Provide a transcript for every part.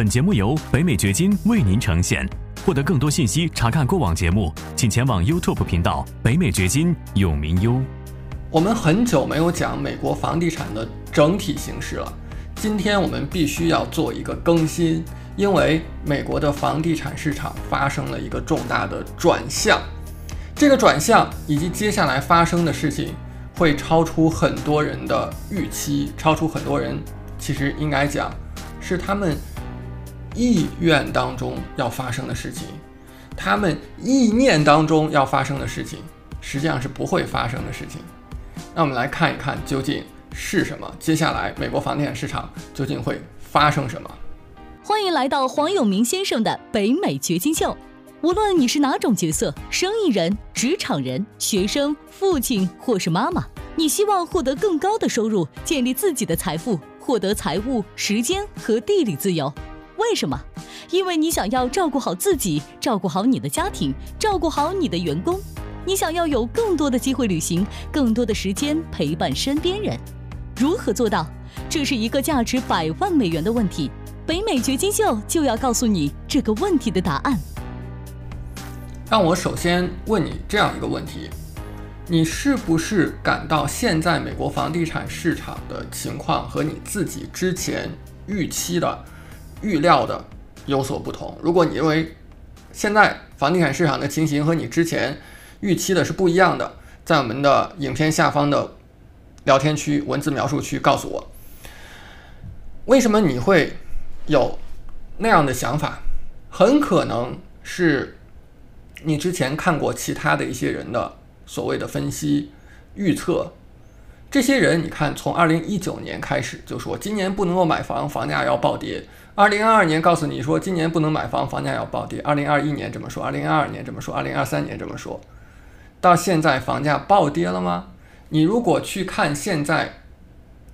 本节目由北美掘金为您呈现。获得更多信息，查看过往节目，请前往 YouTube 频道“北美掘金”永明优。我们很久没有讲美国房地产的整体形势了，今天我们必须要做一个更新，因为美国的房地产市场发生了一个重大的转向。这个转向以及接下来发生的事情，会超出很多人的预期，超出很多人其实应该讲是他们。意愿当中要发生的事情，他们意念当中要发生的事情，实际上是不会发生的事情。那我们来看一看究竟是什么？接下来美国房地产市场究竟会发生什么？欢迎来到黄永明先生的北美掘金秀。无论你是哪种角色，生意人、职场人、学生、父亲或是妈妈，你希望获得更高的收入，建立自己的财富，获得财务、时间和地理自由。为什么？因为你想要照顾好自己，照顾好你的家庭，照顾好你的员工。你想要有更多的机会旅行，更多的时间陪伴身边人。如何做到？这是一个价值百万美元的问题。北美掘金秀就要告诉你这个问题的答案。让我首先问你这样一个问题：你是不是感到现在美国房地产市场的情况和你自己之前预期的？预料的有所不同。如果你认为现在房地产市场的情形和你之前预期的是不一样的，在我们的影片下方的聊天区文字描述区告诉我，为什么你会有那样的想法？很可能是你之前看过其他的一些人的所谓的分析预测。这些人，你看，从二零一九年开始就说今年不能够买房，房价要暴跌。二零二二年告诉你说今年不能买房，房价要暴跌。二零二一年这么说，二零二二年这么说，二零二三年这么说，到现在房价暴跌了吗？你如果去看现在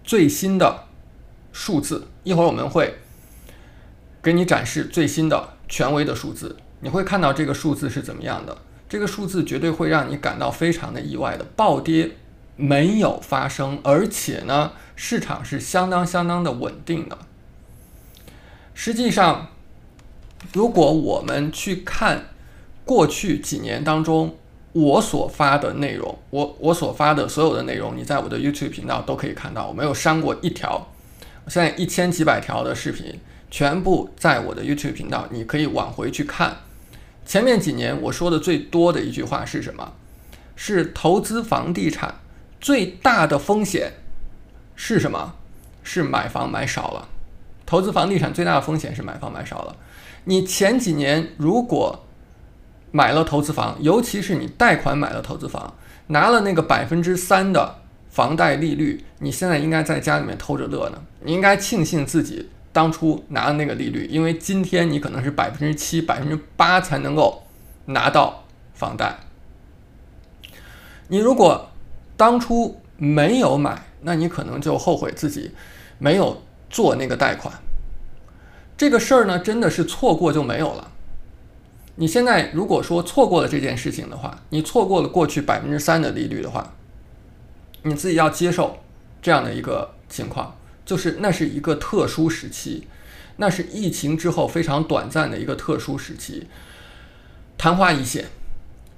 最新的数字，一会儿我们会给你展示最新的权威的数字，你会看到这个数字是怎么样的。这个数字绝对会让你感到非常的意外的，暴跌。没有发生，而且呢，市场是相当相当的稳定的。实际上，如果我们去看过去几年当中我所发的内容，我我所发的所有的内容，你在我的 YouTube 频道都可以看到，我没有删过一条。现在一千几百条的视频全部在我的 YouTube 频道，你可以往回去看。前面几年我说的最多的一句话是什么？是投资房地产。最大的风险是什么？是买房买少了。投资房地产最大的风险是买房买少了。你前几年如果买了投资房，尤其是你贷款买了投资房，拿了那个百分之三的房贷利率，你现在应该在家里面偷着乐呢。你应该庆幸自己当初拿的那个利率，因为今天你可能是百分之七、百分之八才能够拿到房贷。你如果当初没有买，那你可能就后悔自己没有做那个贷款。这个事儿呢，真的是错过就没有了。你现在如果说错过了这件事情的话，你错过了过去百分之三的利率的话，你自己要接受这样的一个情况，就是那是一个特殊时期，那是疫情之后非常短暂的一个特殊时期，昙花一现。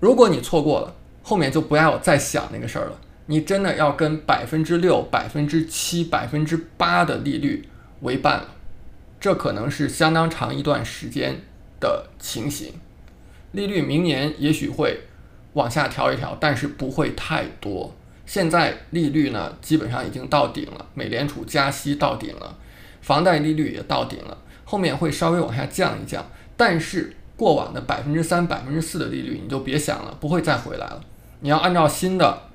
如果你错过了，后面就不要再想那个事儿了。你真的要跟百分之六、百分之七、百分之八的利率为伴了，这可能是相当长一段时间的情形。利率明年也许会往下调一调，但是不会太多。现在利率呢，基本上已经到顶了，美联储加息到顶了，房贷利率也到顶了，后面会稍微往下降一降，但是过往的百分之三、百分之四的利率你就别想了，不会再回来了。你要按照新的。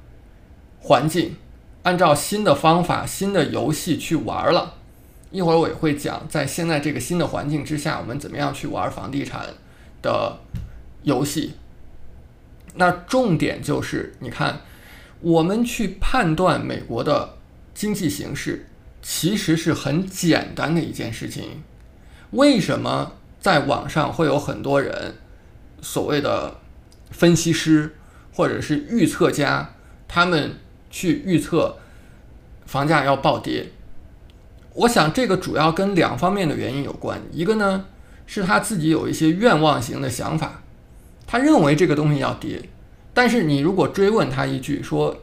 环境，按照新的方法、新的游戏去玩了。一会儿我也会讲，在现在这个新的环境之下，我们怎么样去玩房地产的游戏。那重点就是，你看，我们去判断美国的经济形势，其实是很简单的一件事情。为什么在网上会有很多人，所谓的分析师或者是预测家，他们？去预测房价要暴跌，我想这个主要跟两方面的原因有关，一个呢是他自己有一些愿望型的想法，他认为这个东西要跌，但是你如果追问他一句说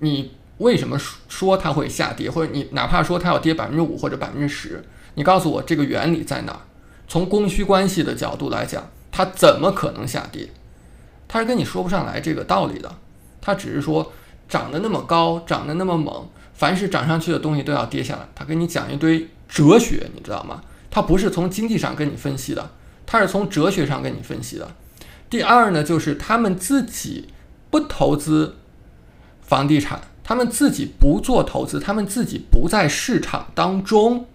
你为什么说它会下跌，或者你哪怕说它要跌百分之五或者百分之十，你告诉我这个原理在哪儿？从供需关系的角度来讲，它怎么可能下跌？他是跟你说不上来这个道理的，他只是说涨得那么高，涨得那么猛，凡是涨上去的东西都要跌下来。他跟你讲一堆哲学，你知道吗？他不是从经济上跟你分析的，他是从哲学上跟你分析的。第二呢，就是他们自己不投资房地产，他们自己不做投资，他们自己不在市场当中，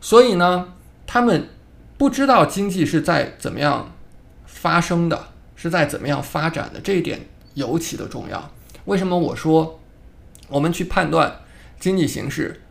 所以呢，他们不知道经济是在怎么样发生的。是在怎么样发展的这一点尤其的重要。为什么我说我们去判断经济形势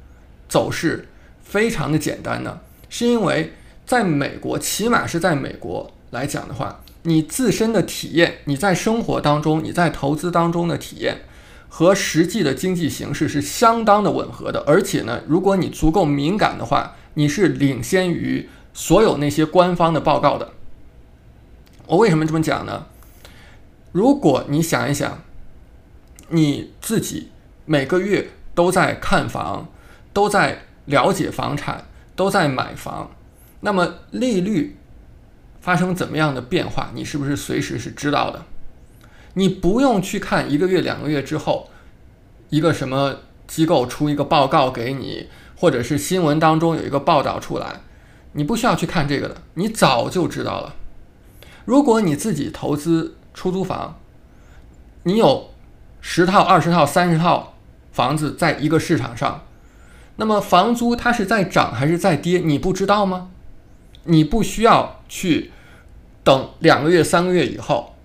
走势非常的简单呢？是因为在美国，起码是在美国来讲的话，你自身的体验，你在生活当中，你在投资当中的体验和实际的经济形势是相当的吻合的。而且呢，如果你足够敏感的话，你是领先于所有那些官方的报告的。我为什么这么讲呢？如果你想一想，你自己每个月都在看房，都在了解房产，都在买房，那么利率发生怎么样的变化，你是不是随时是知道的？你不用去看一个月、两个月之后，一个什么机构出一个报告给你，或者是新闻当中有一个报道出来，你不需要去看这个的，你早就知道了。如果你自己投资出租房，你有十套、二十套、三十套房子在一个市场上，那么房租它是在涨还是在跌？你不知道吗？你不需要去等两个月、三个月以后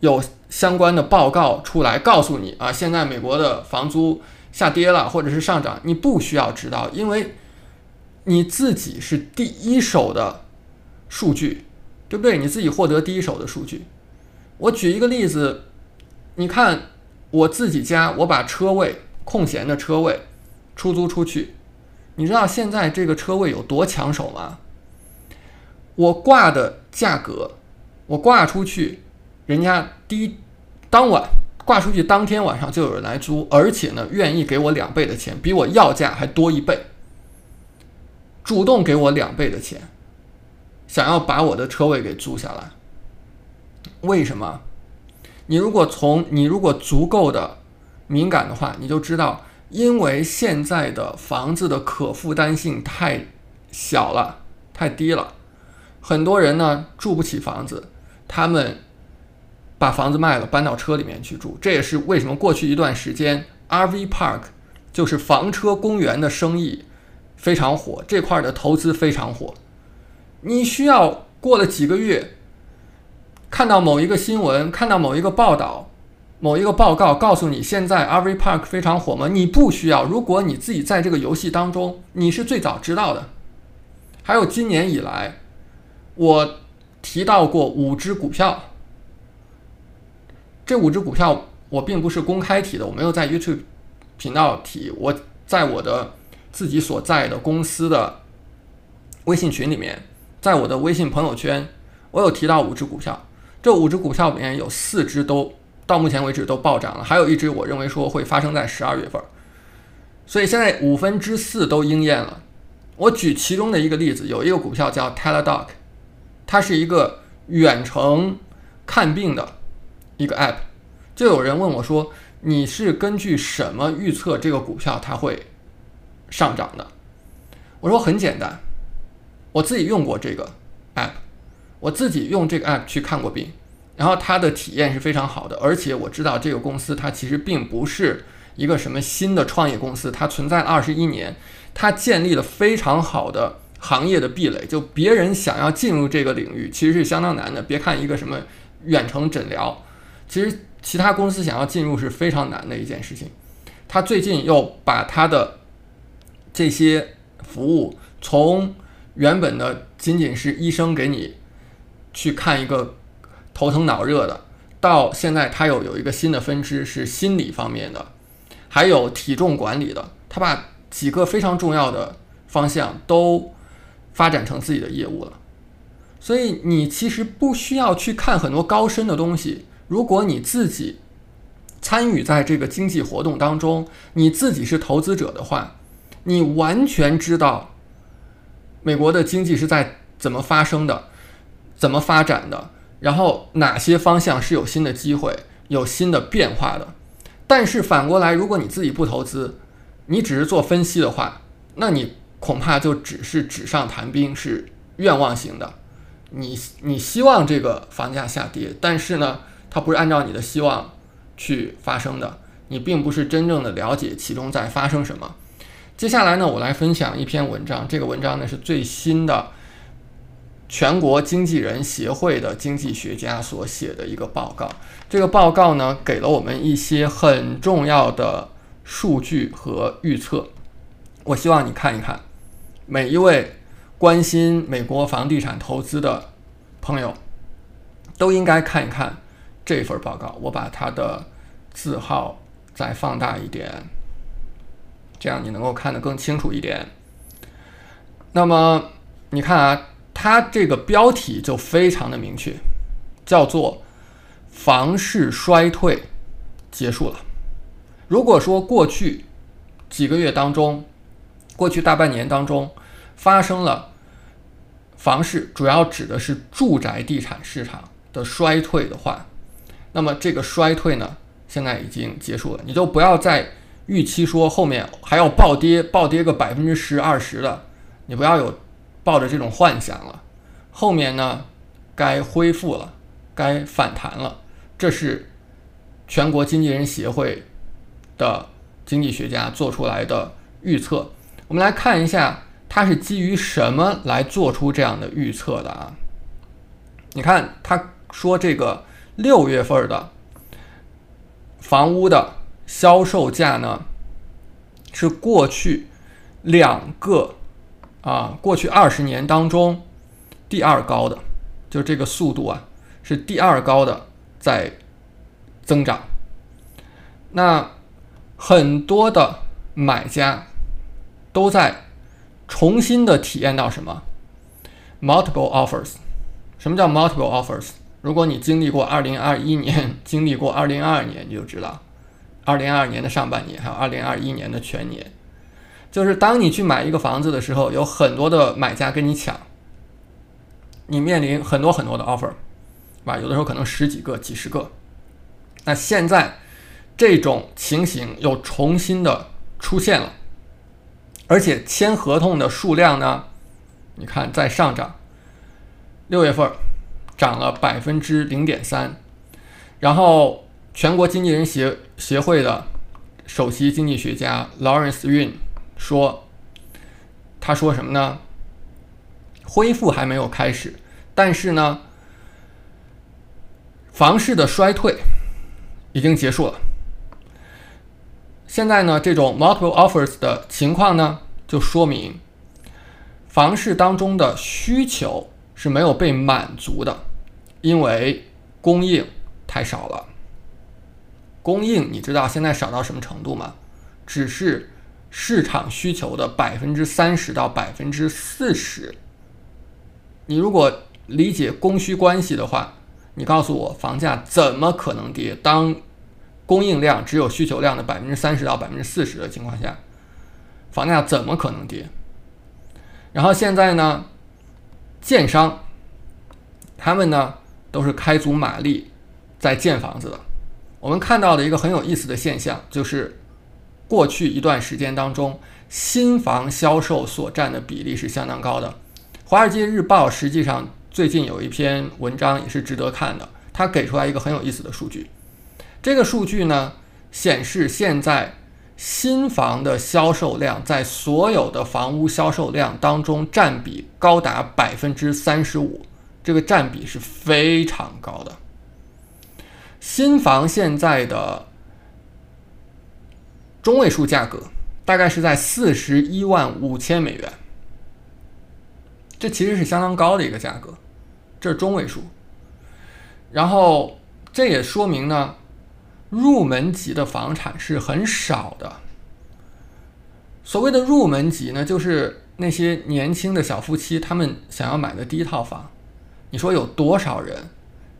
有相关的报告出来告诉你啊，现在美国的房租下跌了或者是上涨，你不需要知道，因为你自己是第一手的数据。对不对？你自己获得第一手的数据。我举一个例子，你看我自己家，我把车位空闲的车位出租出去，你知道现在这个车位有多抢手吗？我挂的价格，我挂出去，人家第一当晚挂出去当天晚上就有人来租，而且呢愿意给我两倍的钱，比我要价还多一倍，主动给我两倍的钱。想要把我的车位给租下来，为什么？你如果从你如果足够的敏感的话，你就知道，因为现在的房子的可负担性太小了，太低了，很多人呢住不起房子，他们把房子卖了，搬到车里面去住。这也是为什么过去一段时间 RV Park 就是房车公园的生意非常火，这块的投资非常火。你需要过了几个月，看到某一个新闻，看到某一个报道，某一个报告告诉你现在 RV Park 非常火吗？你不需要。如果你自己在这个游戏当中，你是最早知道的。还有今年以来，我提到过五只股票，这五只股票我并不是公开提的，我没有在 YouTube 频道提，我在我的自己所在的公司的微信群里面。在我的微信朋友圈，我有提到五只股票，这五只股票里面有四只都到目前为止都暴涨了，还有一只我认为说会发生在十二月份，所以现在五分之四都应验了。我举其中的一个例子，有一个股票叫 Teladoc，它是一个远程看病的一个 app，就有人问我说，你是根据什么预测这个股票它会上涨的？我说很简单。我自己用过这个 app，我自己用这个 app 去看过病，然后它的体验是非常好的，而且我知道这个公司它其实并不是一个什么新的创业公司，它存在了二十一年，它建立了非常好的行业的壁垒，就别人想要进入这个领域其实是相当难的。别看一个什么远程诊疗，其实其他公司想要进入是非常难的一件事情。他最近又把他的这些服务从原本的仅仅是医生给你去看一个头疼脑热的，到现在他有有一个新的分支是心理方面的，还有体重管理的，他把几个非常重要的方向都发展成自己的业务了。所以你其实不需要去看很多高深的东西。如果你自己参与在这个经济活动当中，你自己是投资者的话，你完全知道美国的经济是在怎么发生的、怎么发展的，然后哪些方向是有新的机会、有新的变化的。但是反过来，如果你自己不投资，你只是做分析的话，那你恐怕就只是纸上谈兵，是愿望型的。你你希望这个房价下跌，但是呢，它不是按照你的希望去发生的，你并不是真正的了解其中在发生什么。接下来呢，我来分享一篇文章，这个文章呢是最新的全国经纪人协会的经济学家所写的一个报告。这个报告呢，给了我们一些很重要的数据和预测。我希望你看一看，每一位。关心美国房地产投资的朋友，都应该看一看这份报告。我把它的字号再放大一点，这样你能够看得更清楚一点。那么你看啊，它这个标题就非常的明确，叫做“房市衰退结束了”。如果说过去几个月当中，过去大半年当中发生了，房市主要指的是住宅地产市场的衰退的话，那么这个衰退呢，现在已经结束了。你就不要再预期说后面还要暴跌，暴跌个百分之十二十的，你不要有抱着这种幻想了。后面呢，该恢复了，该反弹了。这是全国经纪人协会的经济学家做出来的预测。我们来看一下。他是基于什么来做出这样的预测的啊？你看，他说这个六月份的房屋的销售价呢，是过去两个啊，过去二十年当中第二高的，就这个速度啊，是第二高的在增长。那很多的买家都在。重新的体验到什么？multiple offers，什么叫 multiple offers？如果你经历过2021年，经历过2022年，你就知道，2022年的上半年还有2021年的全年，就是当你去买一个房子的时候，有很多的买家跟你抢，你面临很多很多的 offer，是吧？有的时候可能十几个、几十个。那现在这种情形又重新的出现了。而且签合同的数量呢，你看在上涨，六月份涨了百分之零点三，然后全国经纪人协协会的首席经济学家 Lawrence Yun 说，他说什么呢？恢复还没有开始，但是呢，房市的衰退已经结束了。现在呢，这种 multiple offers 的情况呢，就说明房市当中的需求是没有被满足的，因为供应太少了。供应你知道现在少到什么程度吗？只是市场需求的百分之三十到百分之四十。你如果理解供需关系的话，你告诉我房价怎么可能跌？当供应量只有需求量的百分之三十到百分之四十的情况下，房价怎么可能跌？然后现在呢，建商他们呢都是开足马力在建房子的。我们看到的一个很有意思的现象，就是过去一段时间当中，新房销售所占的比例是相当高的。《华尔街日报》实际上最近有一篇文章也是值得看的，它给出来一个很有意思的数据。这个数据呢，显示现在新房的销售量在所有的房屋销售量当中占比高达百分之三十五，这个占比是非常高的。新房现在的中位数价格大概是在四十一万五千美元，这其实是相当高的一个价格，这是中位数。然后这也说明呢。入门级的房产是很少的。所谓的入门级呢，就是那些年轻的小夫妻他们想要买的第一套房，你说有多少人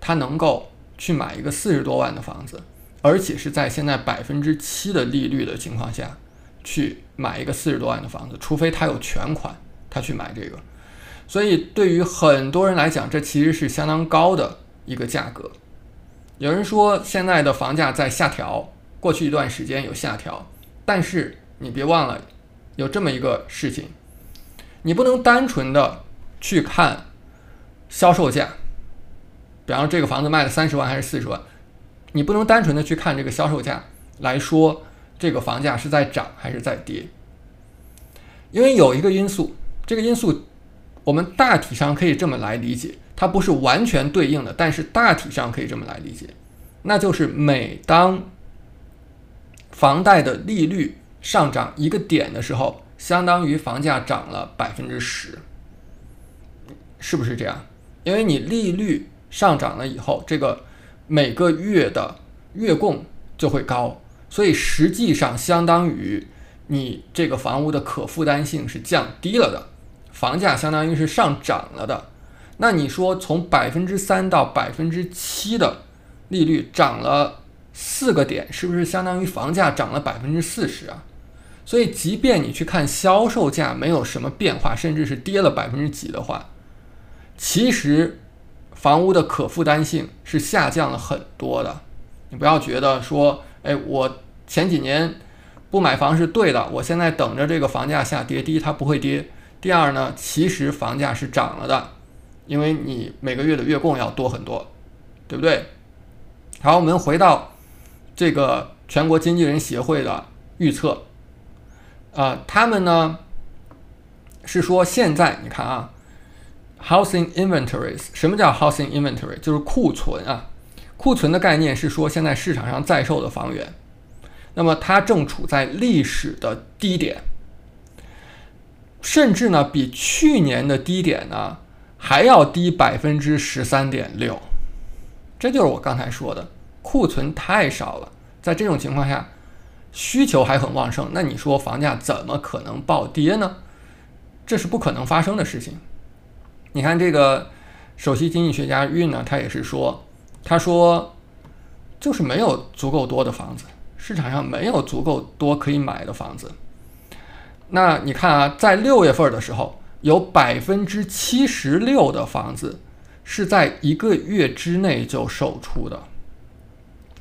他能够去买一个四十多万的房子，而且是在现在百分之七的利率的情况下去买一个四十多万的房子？除非他有全款，他去买这个。所以对于很多人来讲，这其实是相当高的一个价格。有人说现在的房价在下调，过去一段时间有下调，但是你别忘了有这么一个事情，你不能单纯的去看销售价，比方说这个房子卖了三十万还是四十万，你不能单纯的去看这个销售价来说这个房价是在涨还是在跌，因为有一个因素，这个因素我们大体上可以这么来理解。它不是完全对应的，但是大体上可以这么来理解，那就是每当房贷的利率上涨一个点的时候，相当于房价涨了百分之十，是不是这样？因为你利率上涨了以后，这个每个月的月供就会高，所以实际上相当于你这个房屋的可负担性是降低了的，房价相当于是上涨了的。那你说从百分之三到百分之七的利率涨了四个点，是不是相当于房价涨了百分之四十啊？所以，即便你去看销售价没有什么变化，甚至是跌了百分之几的话，其实房屋的可负担性是下降了很多的。你不要觉得说，哎，我前几年不买房是对的，我现在等着这个房价下跌。第一，它不会跌；第二呢，其实房价是涨了的。因为你每个月的月供要多很多，对不对？好，我们回到这个全国经纪人协会的预测，啊，他们呢是说现在你看啊，housing inventories，什么叫 housing inventory？就是库存啊，库存的概念是说现在市场上在售的房源，那么它正处在历史的低点，甚至呢比去年的低点呢。还要低百分之十三点六，这就是我刚才说的，库存太少了。在这种情况下，需求还很旺盛，那你说房价怎么可能暴跌呢？这是不可能发生的事情。你看这个首席经济学家运呢，他也是说，他说就是没有足够多的房子，市场上没有足够多可以买的房子。那你看啊，在六月份的时候。有百分之七十六的房子是在一个月之内就售出的，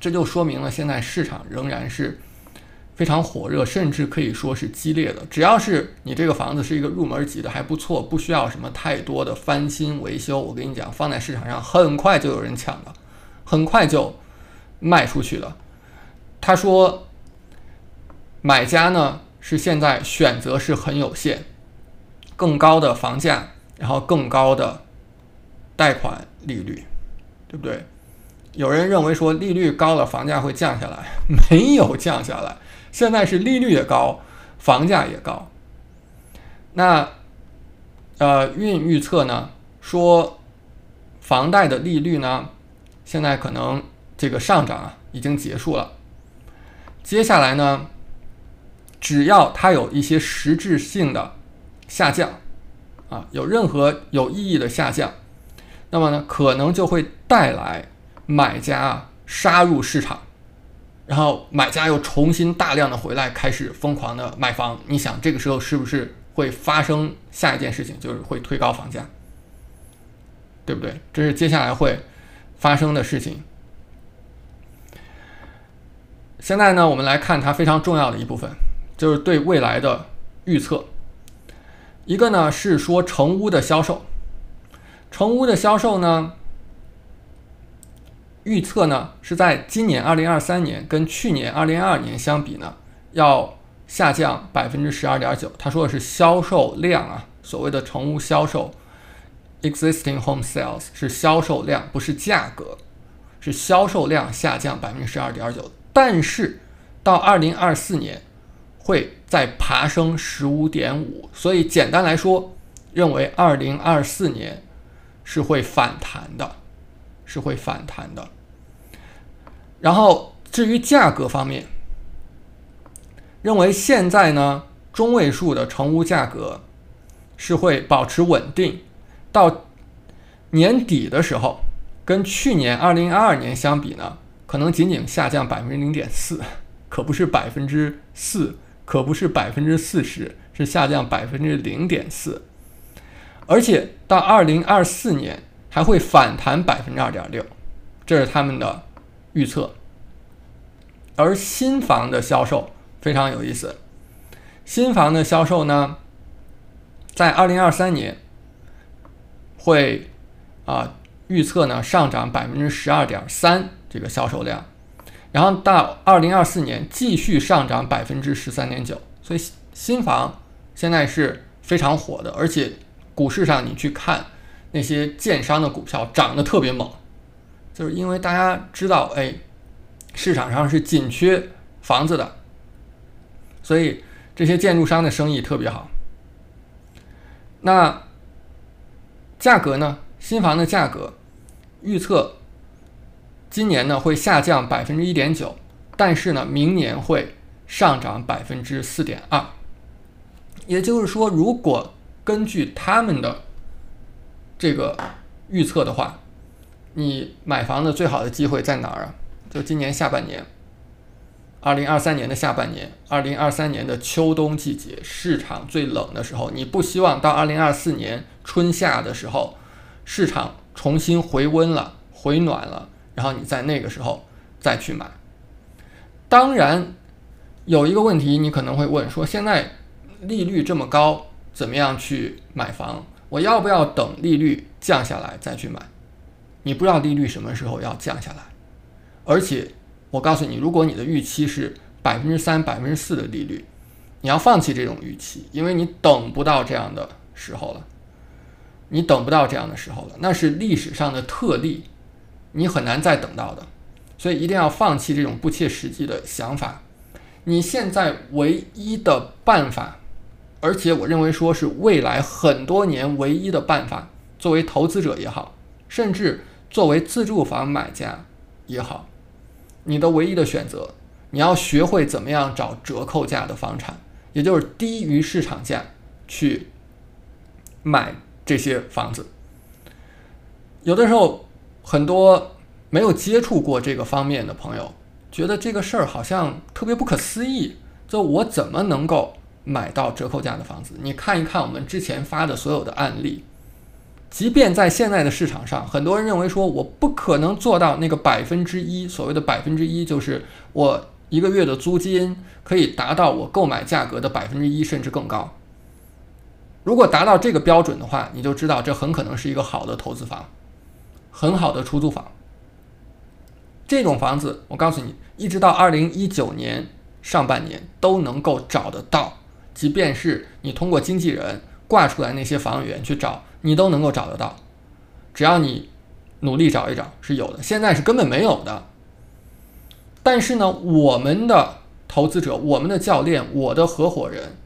这就说明了现在市场仍然是非常火热，甚至可以说是激烈的。只要是你这个房子是一个入门级的，还不错，不需要什么太多的翻新维修，我跟你讲，放在市场上很快就有人抢了，很快就卖出去了。他说，买家呢是现在选择是很有限。更高的房价，然后更高的贷款利率，对不对？有人认为说利率高了，房价会降下来，没有降下来。现在是利率也高，房价也高。那呃，运预测呢说，房贷的利率呢，现在可能这个上涨啊已经结束了。接下来呢，只要它有一些实质性的。下降，啊，有任何有意义的下降，那么呢，可能就会带来买家啊杀入市场，然后买家又重新大量的回来，开始疯狂的买房。你想这个时候是不是会发生下一件事情，就是会推高房价，对不对？这是接下来会发生的事情。现在呢，我们来看它非常重要的一部分，就是对未来的预测。一个呢是说成屋的销售，成屋的销售呢，预测呢是在今年二零二三年跟去年二零二二年相比呢，要下降百分之十二点九。他说的是销售量啊，所谓的成屋销售，existing home sales 是销售量，不是价格，是销售量下降百分之十二点九。但是到二零二四年。会再爬升十五点五，所以简单来说，认为二零二四年是会反弹的，是会反弹的。然后至于价格方面，认为现在呢中位数的成屋价格是会保持稳定，到年底的时候，跟去年二零二二年相比呢，可能仅仅下降百分之零点四，可不是百分之四，可不是百分之四十，是下降百分之零点四，而且到二零二四年还会反弹百分之二点六，这是他们的预测。而新房的销售非常有意思，新房的销售呢，在二零二三年会啊预测呢上涨百分之十二点三这个销售量，然后到二零二四年继续上涨百分之十三点九，所以新房现在是非常火的，而且股市上你去看那些建商的股票涨得特别猛，就是因为大家知道哎。市场上是紧缺房子的，所以这些建筑商的生意特别好。那价格呢？新房的价格预测今年呢会下降百分之一点九，但是呢明年会上涨百分之四点二。也就是说，如果根据他们的这个预测的话，你买房的最好的机会在哪儿啊？就今年下半年，二零二三年的下半年，二零二三年的秋冬季节，市场最冷的时候，你不希望到二零二四年春夏的时候，市场重新回温了、回暖了，然后你在那个时候再去买。当然，有一个问题你可能会问：说现在利率这么高，怎么样去买房？我要不要等利率降下来再去买？你不知道利率什么时候要降下来。而且，我告诉你，如果你的预期是百分之三、百分之四的利率，你要放弃这种预期，因为你等不到这样的时候了。你等不到这样的时候了，那是历史上的特例，你很难再等到的。所以一定要放弃这种不切实际的想法。你现在唯一的办法，而且我认为说是未来很多年唯一的办法，作为投资者也好，甚至作为自住房买家也好。你的唯一的选择，你要学会怎么样找折扣价的房产，也就是低于市场价去买这些房子。有的时候，很多没有接触过这个方面的朋友，觉得这个事儿好像特别不可思议。就我怎么能够买到折扣价的房子？你看一看我们之前发的所有的案例。即便在现在的市场上，很多人认为说我不可能做到那个百分之一，所谓的百分之一就是我一个月的租金可以达到我购买价格的百分之一甚至更高。如果达到这个标准的话，你就知道这很可能是一个好的投资房，很好的出租房。这种房子，我告诉你，一直到二零一九年上半年都能够找得到，即便是你通过经纪人挂出来那些房源去找。你都能够找得到，只要你努力找一找，是有的。现在是根本没有的。但是呢，我们的投资者、我们的教练、我的合伙人，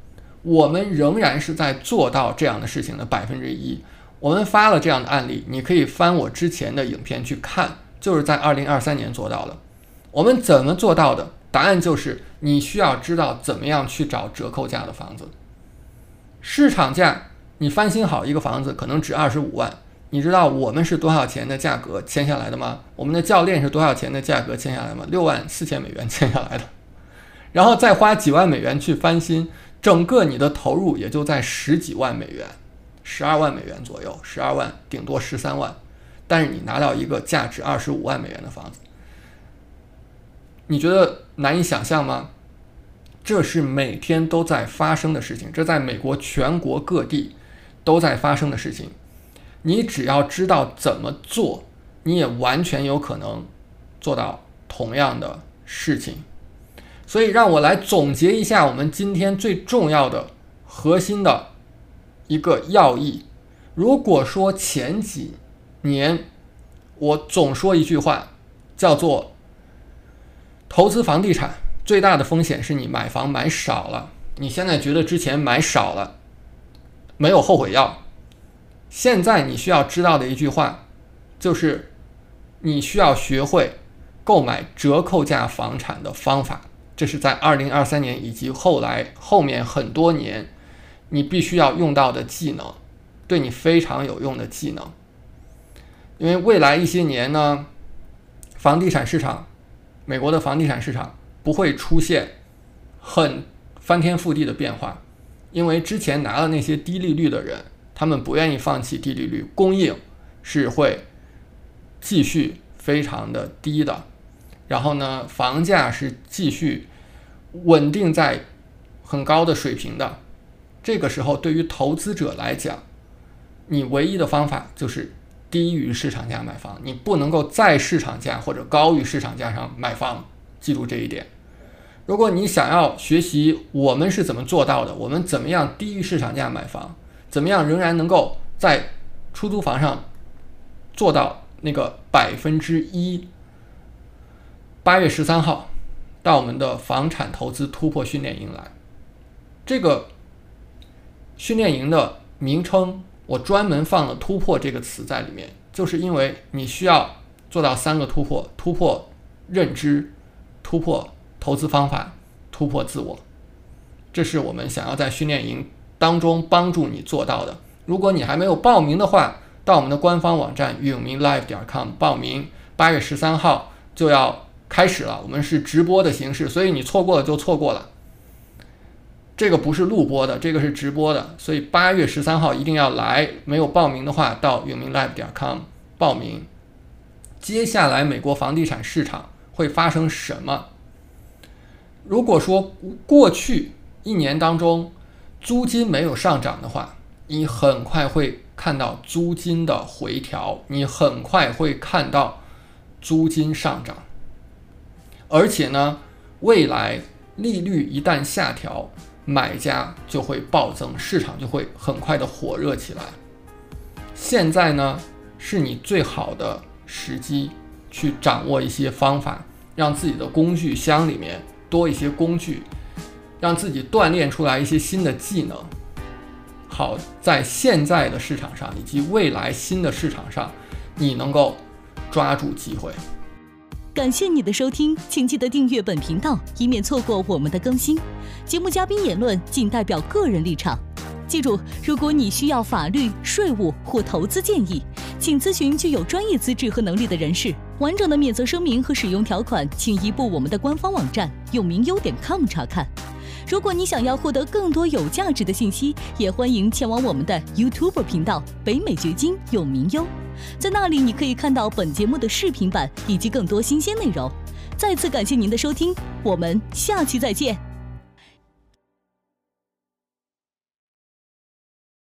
我们仍然是在做到这样的事情的百分之一。我们发了这样的案例，你可以翻我之前的影片去看，就是在二零二三年做到了。我们怎么做到的？答案就是你需要知道怎么样去找折扣价的房子，市场价。你翻新好一个房子可能值二十五万，你知道我们是多少钱的价格签下来的吗？我们的教练是多少钱的价格签下来吗？六万四千美元签下来的，然后再花几万美元去翻新，整个你的投入也就在十几万美元，十二万美元左右，十二万顶多十三万，但是你拿到一个价值二十五万美元的房子，你觉得难以想象吗？这是每天都在发生的事情，这在美国全国各地。都在发生的事情，你只要知道怎么做，你也完全有可能做到同样的事情。所以，让我来总结一下我们今天最重要的核心的一个要义。如果说前几年我总说一句话，叫做“投资房地产最大的风险是你买房买少了”，你现在觉得之前买少了。没有后悔药。现在你需要知道的一句话，就是你需要学会购买折扣价房产的方法。这是在二零二三年以及后来后面很多年，你必须要用到的技能，对你非常有用的技能。因为未来一些年呢，房地产市场，美国的房地产市场不会出现很翻天覆地的变化，因为之前拿了那些低利率的人，他们不愿意放弃低利率，供应是会继续非常的低的，然后呢，房价是继续稳定在很高的水平的。这个时候，对于投资者来讲，你唯一的方法就是低于市场价买房，你不能够在市场价或者高于市场价上买房，记住这一点。如果你想要学习我们是怎么做到的，我们怎么样低于市场价买房，怎么样仍然能够在出租房上做到那个百分之一，八月十三号到我们的房产投资突破训练营来，这个。训练营的名称，我专门放了“突破”这个词在里面，就是因为你需要做到三个突破：突破认知、突破投资方法、突破自我。这是我们想要在训练营当中帮助你做到的。如果你还没有报名的话，到我们的官方网站永明 live 点 com 报名。八月十三号就要开始了，我们是直播的形式，所以你错过了就错过了。这个不是录播的，这个是直播的，所以八月十三号一定要来。没有报名的话，到永明 live 点 com 报名。接下来美国房地产市场会发生什么？如果说过去一年当中租金没有上涨的话，你很快会看到租金的回调，你很快会看到租金上涨。而且呢，未来利率一旦下调。买家就会暴增，市场就会很快的火热起来。现在呢，是你最好的时机，去掌握一些方法，让自己的工具箱里面多一些工具，让自己锻炼出来一些新的技能，好在现在的市场上以及未来新的市场上，你能够抓住机会。感谢你的收听，请记得订阅本频道，以免错过我们的更新。节目嘉宾言论仅代表个人立场。记住，如果你需要法律、税务或投资建议，请咨询具有专业资质和能力的人士。完整的免责声明和使用条款，请移步我们的官方网站永明优点 com 查看。如果你想要获得更多有价值的信息，也欢迎前往我们的 YouTube 频道北美掘金永明优。在那里，你可以看到本节目的视频版以及更多新鲜内容。再次感谢您的收听，我们下期再见。